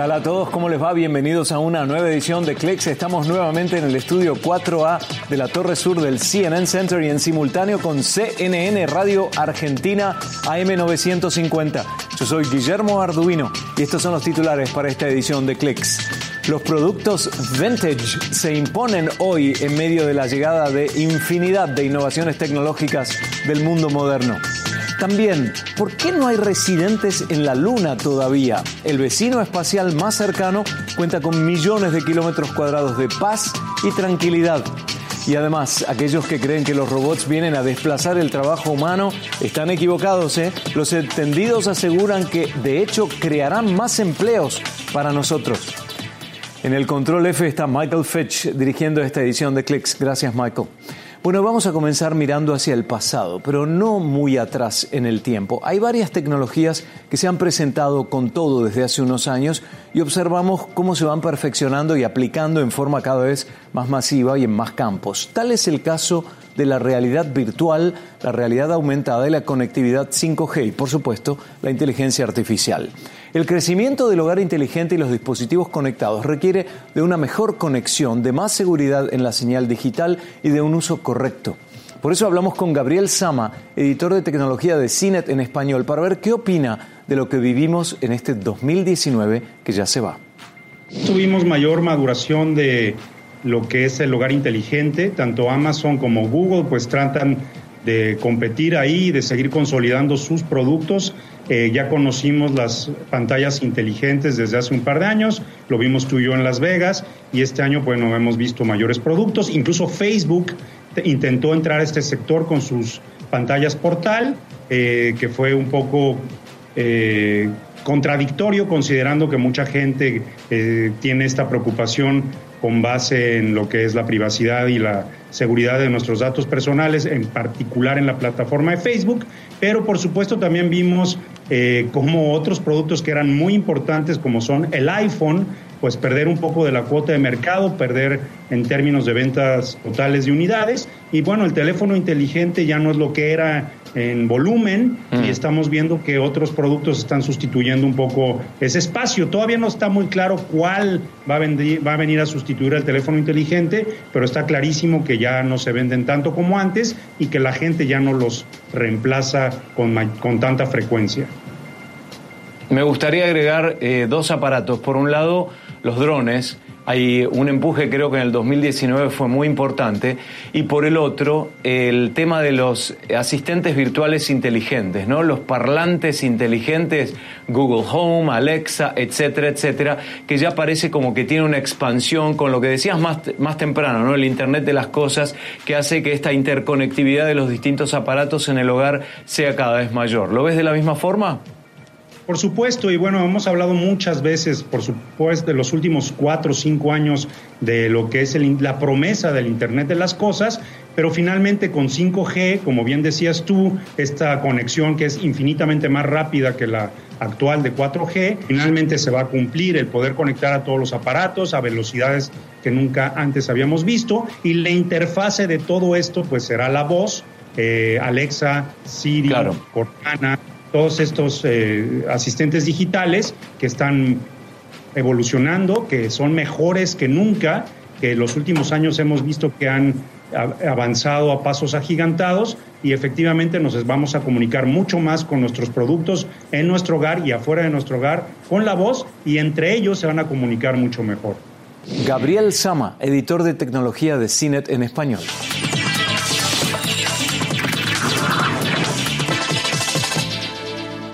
tal a todos? ¿Cómo les va? Bienvenidos a una nueva edición de Clicks. Estamos nuevamente en el estudio 4A de la Torre Sur del CNN Center y en simultáneo con CNN Radio Argentina AM950. Yo soy Guillermo Arduino y estos son los titulares para esta edición de Clicks. Los productos vintage se imponen hoy en medio de la llegada de infinidad de innovaciones tecnológicas del mundo moderno. También, ¿por qué no hay residentes en la Luna todavía? El vecino espacial más cercano cuenta con millones de kilómetros cuadrados de paz y tranquilidad. Y además, aquellos que creen que los robots vienen a desplazar el trabajo humano están equivocados. ¿eh? Los entendidos aseguran que de hecho crearán más empleos para nosotros. En el control F está Michael Fitch dirigiendo esta edición de Clicks. Gracias, Michael. Bueno, vamos a comenzar mirando hacia el pasado, pero no muy atrás en el tiempo. Hay varias tecnologías que se han presentado con todo desde hace unos años y observamos cómo se van perfeccionando y aplicando en forma cada vez más masiva y en más campos. Tal es el caso de la realidad virtual, la realidad aumentada y la conectividad 5G y, por supuesto, la inteligencia artificial. El crecimiento del hogar inteligente y los dispositivos conectados requiere de una mejor conexión, de más seguridad en la señal digital y de un uso correcto. Por eso hablamos con Gabriel Sama, editor de tecnología de CINET en español, para ver qué opina de lo que vivimos en este 2019 que ya se va. Tuvimos mayor maduración de lo que es el hogar inteligente, tanto Amazon como Google pues tratan de competir ahí, de seguir consolidando sus productos. Eh, ya conocimos las pantallas inteligentes desde hace un par de años, lo vimos tú y yo en Las Vegas y este año bueno hemos visto mayores productos. Incluso Facebook intentó entrar a este sector con sus pantallas portal, eh, que fue un poco eh, contradictorio considerando que mucha gente tiene esta preocupación con base en lo que es la privacidad y la seguridad de nuestros datos personales, en particular en la plataforma de Facebook, pero por supuesto también vimos eh, como otros productos que eran muy importantes, como son el iPhone, pues perder un poco de la cuota de mercado, perder en términos de ventas totales de unidades. Y bueno, el teléfono inteligente ya no es lo que era en volumen y mm. estamos viendo que otros productos están sustituyendo un poco ese espacio. Todavía no está muy claro cuál va a, venir, va a venir a sustituir al teléfono inteligente, pero está clarísimo que ya no se venden tanto como antes y que la gente ya no los reemplaza con, con tanta frecuencia. Me gustaría agregar eh, dos aparatos. Por un lado, los drones. Hay un empuje, creo que en el 2019 fue muy importante. Y por el otro, el tema de los asistentes virtuales inteligentes, ¿no? Los parlantes inteligentes, Google Home, Alexa, etcétera, etcétera, que ya parece como que tiene una expansión con lo que decías más, más temprano, ¿no? El Internet de las cosas, que hace que esta interconectividad de los distintos aparatos en el hogar sea cada vez mayor. ¿Lo ves de la misma forma? Por supuesto, y bueno, hemos hablado muchas veces, por supuesto, de los últimos cuatro o cinco años de lo que es la promesa del Internet de las Cosas, pero finalmente con 5G, como bien decías tú, esta conexión que es infinitamente más rápida que la actual de 4G, finalmente se va a cumplir el poder conectar a todos los aparatos a velocidades que nunca antes habíamos visto, y la interfase de todo esto pues será la voz, eh, Alexa, Siri, Cortana, todos estos eh, asistentes digitales que están evolucionando, que son mejores que nunca, que en los últimos años hemos visto que han avanzado a pasos agigantados y efectivamente nos vamos a comunicar mucho más con nuestros productos en nuestro hogar y afuera de nuestro hogar con la voz y entre ellos se van a comunicar mucho mejor. Gabriel Sama, editor de tecnología de CINET en español.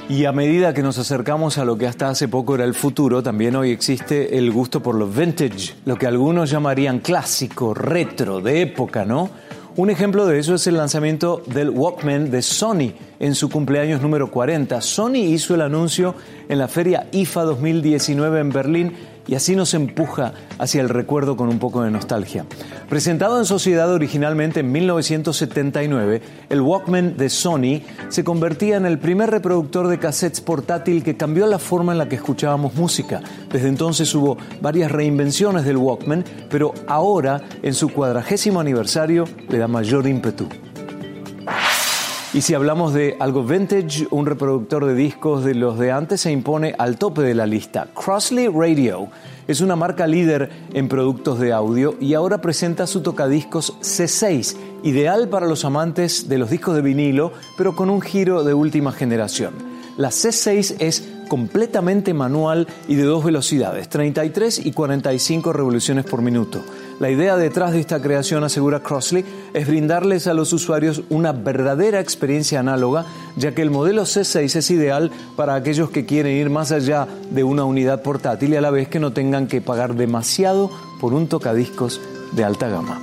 Y a medida que nos acercamos a lo que hasta hace poco era el futuro, también hoy existe el gusto por lo vintage, lo que algunos llamarían clásico, retro, de época, ¿no? Un ejemplo de eso es el lanzamiento del Walkman de Sony en su cumpleaños número 40. Sony hizo el anuncio en la feria IFA 2019 en Berlín y así nos empuja hacia el recuerdo con un poco de nostalgia. Presentado en sociedad originalmente en 1979, el Walkman de Sony se convertía en el primer reproductor de cassettes portátil que cambió la forma en la que escuchábamos música. Desde entonces hubo varias reinvenciones del Walkman, pero ahora, en su cuadragésimo aniversario, le da mayor ímpetu. Y si hablamos de algo vintage, un reproductor de discos de los de antes se impone al tope de la lista. Crossley Radio es una marca líder en productos de audio y ahora presenta su tocadiscos C6, ideal para los amantes de los discos de vinilo, pero con un giro de última generación. La C6 es completamente manual y de dos velocidades, 33 y 45 revoluciones por minuto. La idea detrás de esta creación, asegura Crossley, es brindarles a los usuarios una verdadera experiencia análoga, ya que el modelo C6 es ideal para aquellos que quieren ir más allá de una unidad portátil y a la vez que no tengan que pagar demasiado por un tocadiscos de alta gama.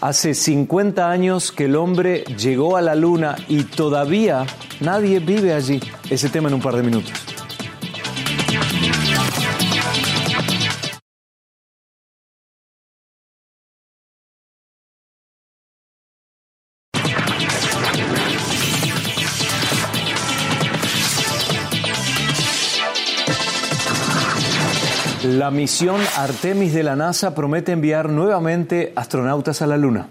Hace 50 años que el hombre llegó a la luna y todavía nadie vive allí. Ese tema en un par de minutos. La misión Artemis de la NASA promete enviar nuevamente astronautas a la Luna.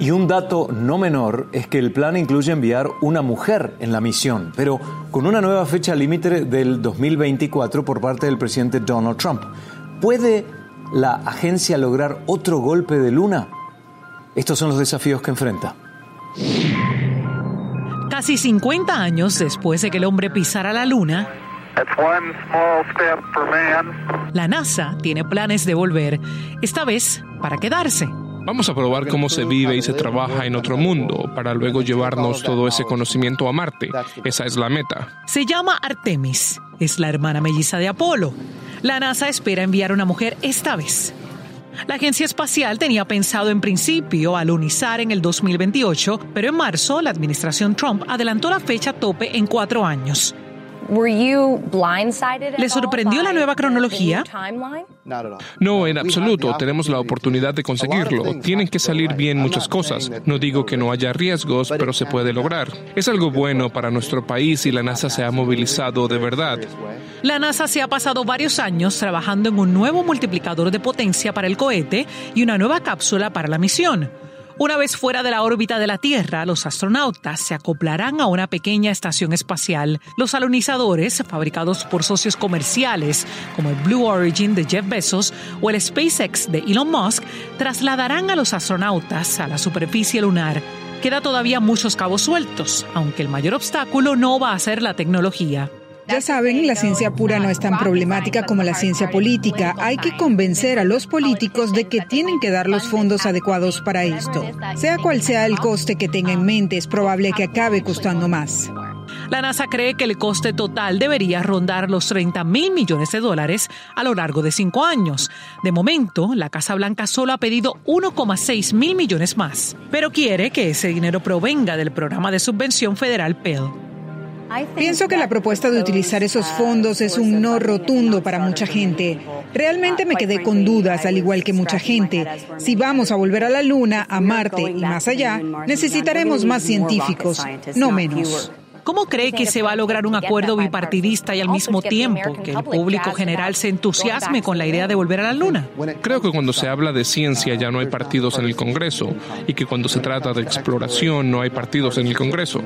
Y un dato no menor es que el plan incluye enviar una mujer en la misión, pero con una nueva fecha límite del 2024 por parte del presidente Donald Trump. ¿Puede la agencia lograr otro golpe de luna? Estos son los desafíos que enfrenta. Casi 50 años después de que el hombre pisara la luna, la NASA tiene planes de volver, esta vez para quedarse. Vamos a probar cómo se vive y se trabaja en otro mundo para luego llevarnos todo ese conocimiento a Marte. Esa es la meta. Se llama Artemis, es la hermana melliza de Apolo. La NASA espera enviar una mujer esta vez. La agencia espacial tenía pensado en principio alunizar en el 2028, pero en marzo la administración Trump adelantó la fecha tope en cuatro años. ¿Le sorprendió la nueva cronología? No, en absoluto. Tenemos la oportunidad de conseguirlo. Tienen que salir bien muchas cosas. No digo que no haya riesgos, pero se puede lograr. Es algo bueno para nuestro país y la NASA se ha movilizado de verdad. La NASA se ha pasado varios años trabajando en un nuevo multiplicador de potencia para el cohete y una nueva cápsula para la misión. Una vez fuera de la órbita de la Tierra, los astronautas se acoplarán a una pequeña estación espacial. Los alunizadores, fabricados por socios comerciales como el Blue Origin de Jeff Bezos o el SpaceX de Elon Musk, trasladarán a los astronautas a la superficie lunar. Queda todavía muchos cabos sueltos, aunque el mayor obstáculo no va a ser la tecnología. Ya saben, la ciencia pura no es tan problemática como la ciencia política. Hay que convencer a los políticos de que tienen que dar los fondos adecuados para esto. Sea cual sea el coste que tenga en mente, es probable que acabe costando más. La NASA cree que el coste total debería rondar los 30 mil millones de dólares a lo largo de cinco años. De momento, la Casa Blanca solo ha pedido 1,6 mil millones más, pero quiere que ese dinero provenga del programa de subvención federal Pell. Pienso que la propuesta de utilizar esos fondos es un no rotundo para mucha gente. Realmente me quedé con dudas, al igual que mucha gente. Si vamos a volver a la Luna, a Marte y más allá, necesitaremos más científicos, no menos. ¿Cómo cree que se va a lograr un acuerdo bipartidista y al mismo tiempo que el público general se entusiasme con la idea de volver a la Luna? Creo que cuando se habla de ciencia ya no hay partidos en el Congreso y que cuando se trata de exploración no hay partidos en el Congreso.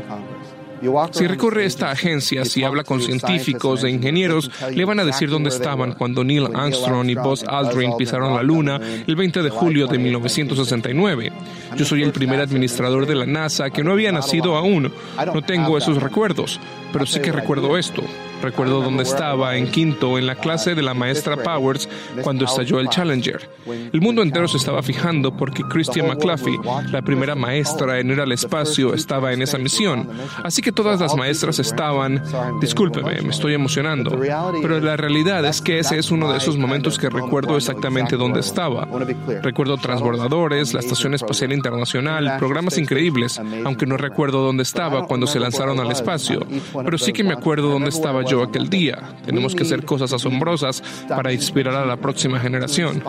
Si recorre esta agencia, si habla con científicos e ingenieros, le van a decir dónde estaban cuando Neil Armstrong y Buzz Aldrin pisaron la Luna el 20 de julio de 1969. Yo soy el primer administrador de la NASA que no había nacido aún. No tengo esos recuerdos, pero sí que recuerdo esto. Recuerdo dónde estaba en quinto en la clase de la maestra Powers cuando estalló el Challenger. El mundo entero se estaba fijando porque Christian McCluffy, la primera maestra en ir al espacio, estaba en esa misión. Así que todas las maestras estaban, discúlpeme, me estoy emocionando, pero la realidad es que ese es uno de esos momentos que recuerdo exactamente dónde estaba. Recuerdo transbordadores, la Estación Espacial Internacional, programas increíbles, aunque no recuerdo dónde estaba cuando se lanzaron al espacio, pero sí que me acuerdo dónde estaba yo aquel día. Tenemos que hacer cosas asombrosas para inspirar a la próxima generación.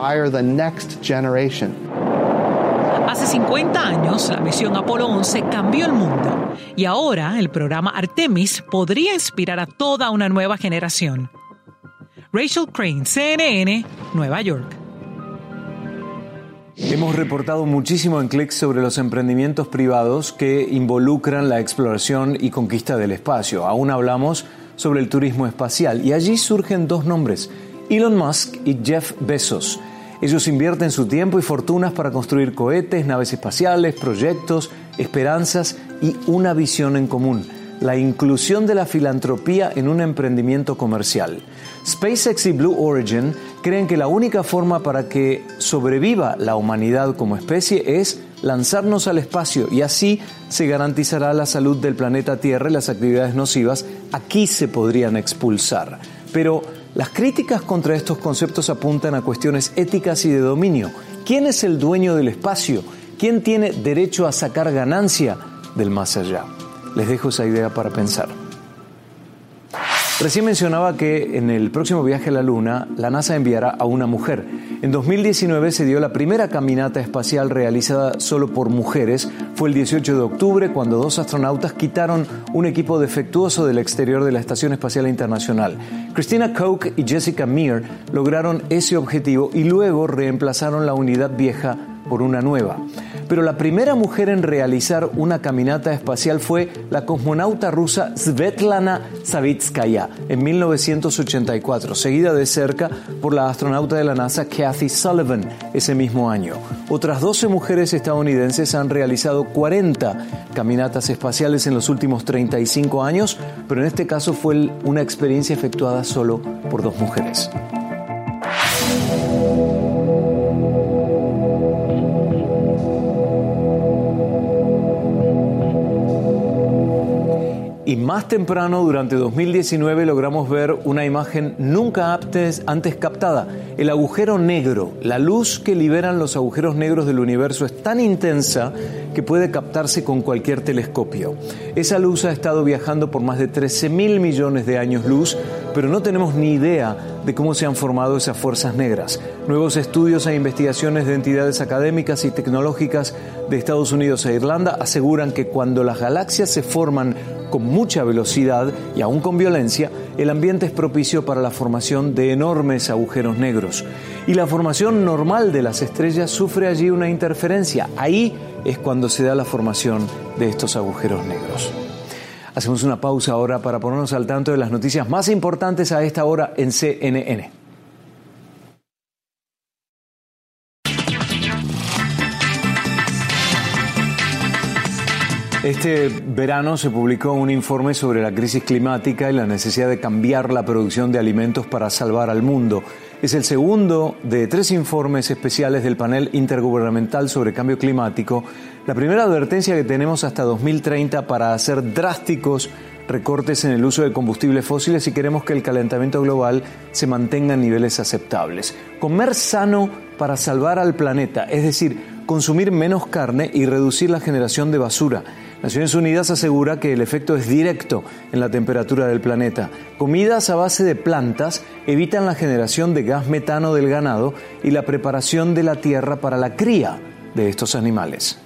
Hace 50 años, la misión Apolo 11 cambió el mundo y ahora el programa Artemis podría inspirar a toda una nueva generación. Rachel Crane, CNN, Nueva York. Hemos reportado muchísimo en clics sobre los emprendimientos privados que involucran la exploración y conquista del espacio. Aún hablamos sobre el turismo espacial y allí surgen dos nombres, Elon Musk y Jeff Bezos. Ellos invierten su tiempo y fortunas para construir cohetes, naves espaciales, proyectos, esperanzas y una visión en común, la inclusión de la filantropía en un emprendimiento comercial. SpaceX y Blue Origin creen que la única forma para que sobreviva la humanidad como especie es lanzarnos al espacio y así se garantizará la salud del planeta Tierra y las actividades nocivas aquí se podrían expulsar. Pero las críticas contra estos conceptos apuntan a cuestiones éticas y de dominio. ¿Quién es el dueño del espacio? ¿Quién tiene derecho a sacar ganancia del más allá? Les dejo esa idea para pensar. Recién mencionaba que en el próximo viaje a la Luna, la NASA enviará a una mujer. En 2019 se dio la primera caminata espacial realizada solo por mujeres. Fue el 18 de octubre cuando dos astronautas quitaron un equipo defectuoso del exterior de la Estación Espacial Internacional. Christina Koch y Jessica Meir lograron ese objetivo y luego reemplazaron la unidad vieja por una nueva. Pero la primera mujer en realizar una caminata espacial fue la cosmonauta rusa Svetlana Savitskaya en 1984, seguida de cerca por la astronauta de la NASA Kathy Sullivan ese mismo año. Otras 12 mujeres estadounidenses han realizado 40 caminatas espaciales en los últimos 35 años, pero en este caso fue una experiencia efectuada solo por dos mujeres. Más temprano, durante 2019, logramos ver una imagen nunca antes, antes, captada. El agujero negro. La luz que liberan los agujeros negros del universo es tan intensa que puede captarse con cualquier telescopio. Esa luz ha estado viajando por más de 13 mil millones de años luz, pero no tenemos ni idea de cómo se han formado esas fuerzas negras. Nuevos estudios e investigaciones de entidades académicas y tecnológicas de Estados Unidos e Irlanda aseguran que cuando las galaxias se forman con mucha velocidad y aún con violencia, el ambiente es propicio para la formación de enormes agujeros negros. Y la formación normal de las estrellas sufre allí una interferencia. Ahí es cuando se da la formación de estos agujeros negros. Hacemos una pausa ahora para ponernos al tanto de las noticias más importantes a esta hora en CNN. Este verano se publicó un informe sobre la crisis climática y la necesidad de cambiar la producción de alimentos para salvar al mundo. Es el segundo de tres informes especiales del panel intergubernamental sobre cambio climático, la primera advertencia que tenemos hasta 2030 para hacer drásticos recortes en el uso de combustibles fósiles si queremos que el calentamiento global se mantenga en niveles aceptables. Comer sano para salvar al planeta, es decir, consumir menos carne y reducir la generación de basura. Naciones Unidas asegura que el efecto es directo en la temperatura del planeta. Comidas a base de plantas evitan la generación de gas metano del ganado y la preparación de la tierra para la cría de estos animales.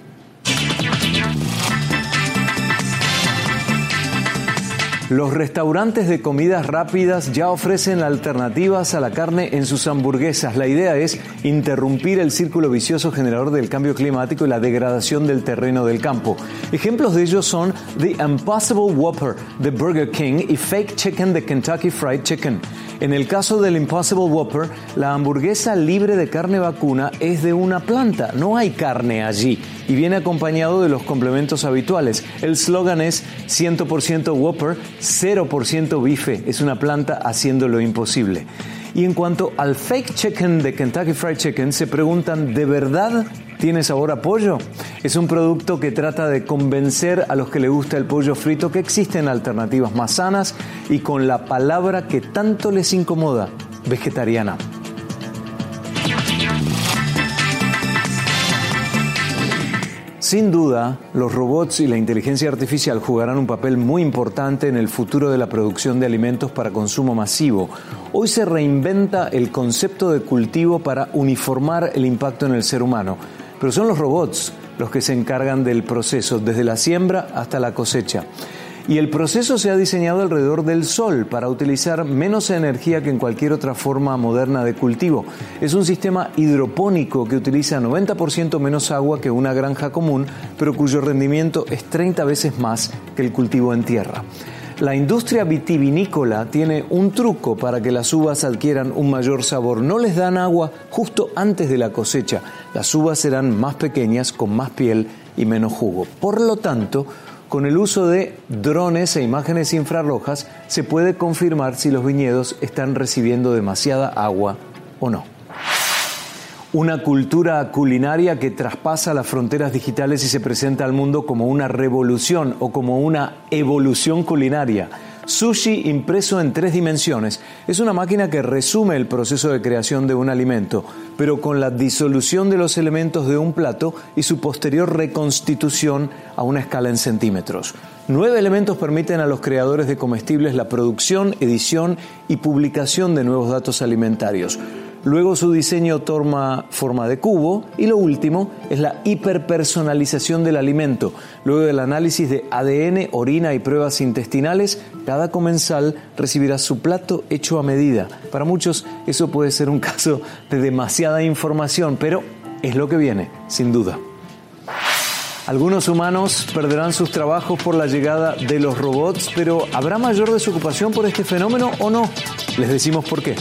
Los restaurantes de comidas rápidas ya ofrecen alternativas a la carne en sus hamburguesas. La idea es interrumpir el círculo vicioso generador del cambio climático y la degradación del terreno del campo. Ejemplos de ellos son The Impossible Whopper de Burger King y Fake Chicken de Kentucky Fried Chicken. En el caso del Impossible Whopper, la hamburguesa libre de carne vacuna es de una planta, no hay carne allí y viene acompañado de los complementos habituales. El slogan es 100% Whopper, 0% bife. Es una planta haciendo lo imposible. Y en cuanto al fake chicken de Kentucky Fried Chicken, se preguntan, ¿de verdad tiene sabor a pollo? Es un producto que trata de convencer a los que le gusta el pollo frito que existen alternativas más sanas y con la palabra que tanto les incomoda, vegetariana. Sin duda, los robots y la inteligencia artificial jugarán un papel muy importante en el futuro de la producción de alimentos para consumo masivo. Hoy se reinventa el concepto de cultivo para uniformar el impacto en el ser humano, pero son los robots los que se encargan del proceso, desde la siembra hasta la cosecha. Y el proceso se ha diseñado alrededor del sol para utilizar menos energía que en cualquier otra forma moderna de cultivo. Es un sistema hidropónico que utiliza 90% menos agua que una granja común, pero cuyo rendimiento es 30 veces más que el cultivo en tierra. La industria vitivinícola tiene un truco para que las uvas adquieran un mayor sabor. No les dan agua justo antes de la cosecha. Las uvas serán más pequeñas, con más piel y menos jugo. Por lo tanto, con el uso de drones e imágenes infrarrojas se puede confirmar si los viñedos están recibiendo demasiada agua o no. Una cultura culinaria que traspasa las fronteras digitales y se presenta al mundo como una revolución o como una evolución culinaria. Sushi impreso en tres dimensiones es una máquina que resume el proceso de creación de un alimento, pero con la disolución de los elementos de un plato y su posterior reconstitución a una escala en centímetros. Nueve elementos permiten a los creadores de comestibles la producción, edición y publicación de nuevos datos alimentarios. Luego su diseño toma forma de cubo y lo último es la hiperpersonalización del alimento. Luego del análisis de ADN, orina y pruebas intestinales, cada comensal recibirá su plato hecho a medida. Para muchos eso puede ser un caso de demasiada información, pero es lo que viene, sin duda. Algunos humanos perderán sus trabajos por la llegada de los robots, pero ¿habrá mayor desocupación por este fenómeno o no? Les decimos por qué.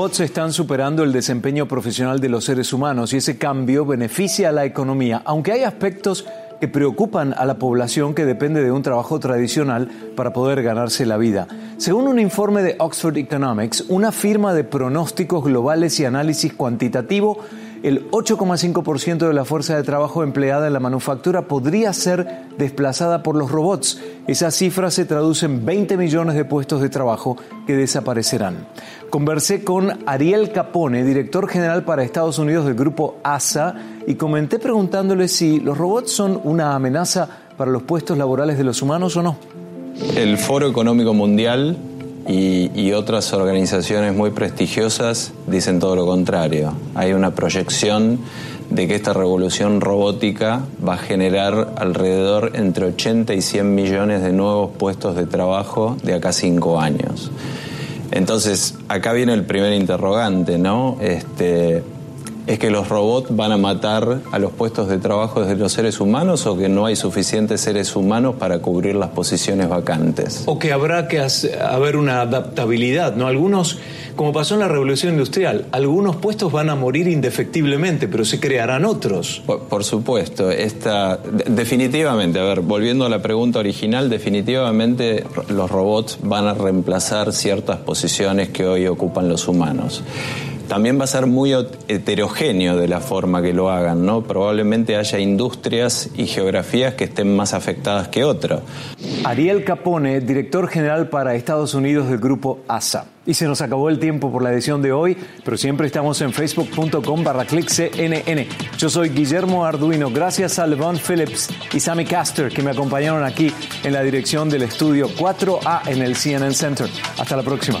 Robots están superando el desempeño profesional de los seres humanos y ese cambio beneficia a la economía, aunque hay aspectos que preocupan a la población que depende de un trabajo tradicional para poder ganarse la vida. Según un informe de Oxford Economics, una firma de pronósticos globales y análisis cuantitativo, el 8,5% de la fuerza de trabajo empleada en la manufactura podría ser desplazada por los robots. Esa cifra se traduce en 20 millones de puestos de trabajo que desaparecerán. Conversé con Ariel Capone, director general para Estados Unidos del grupo ASA, y comenté preguntándole si los robots son una amenaza para los puestos laborales de los humanos o no. El Foro Económico Mundial y, otras organizaciones muy prestigiosas dicen todo lo contrario. Hay una proyección de que esta revolución robótica va a generar alrededor entre 80 y 100 millones de nuevos puestos de trabajo de acá a cinco años. Entonces, acá viene el primer interrogante, ¿no? Este, ¿Es que los robots van a matar a los puestos de trabajo de los seres humanos o que no hay suficientes seres humanos para cubrir las posiciones vacantes? O que habrá que haber una adaptabilidad, ¿no? Algunos, como pasó en la revolución industrial, algunos puestos van a morir indefectiblemente, pero se crearán otros. Por, supuesto, esta, definitivamente, a ver, volviendo a la pregunta original, definitivamente los robots van a reemplazar ciertas posiciones que hoy ocupan los humanos también va a ser muy heterogéneo de la forma que lo hagan, ¿no? Probablemente haya industrias y geografías que estén más afectadas que otras. Ariel Capone, director general para Estados Unidos del grupo ASA. Y se nos acabó el tiempo por la edición de hoy, pero siempre estamos en facebook.com barra. Yo soy Guillermo Arduino, gracias a Levon Phillips y Sammy Caster que me acompañaron aquí en la dirección del estudio 4A en el CNN Center. Hasta la próxima.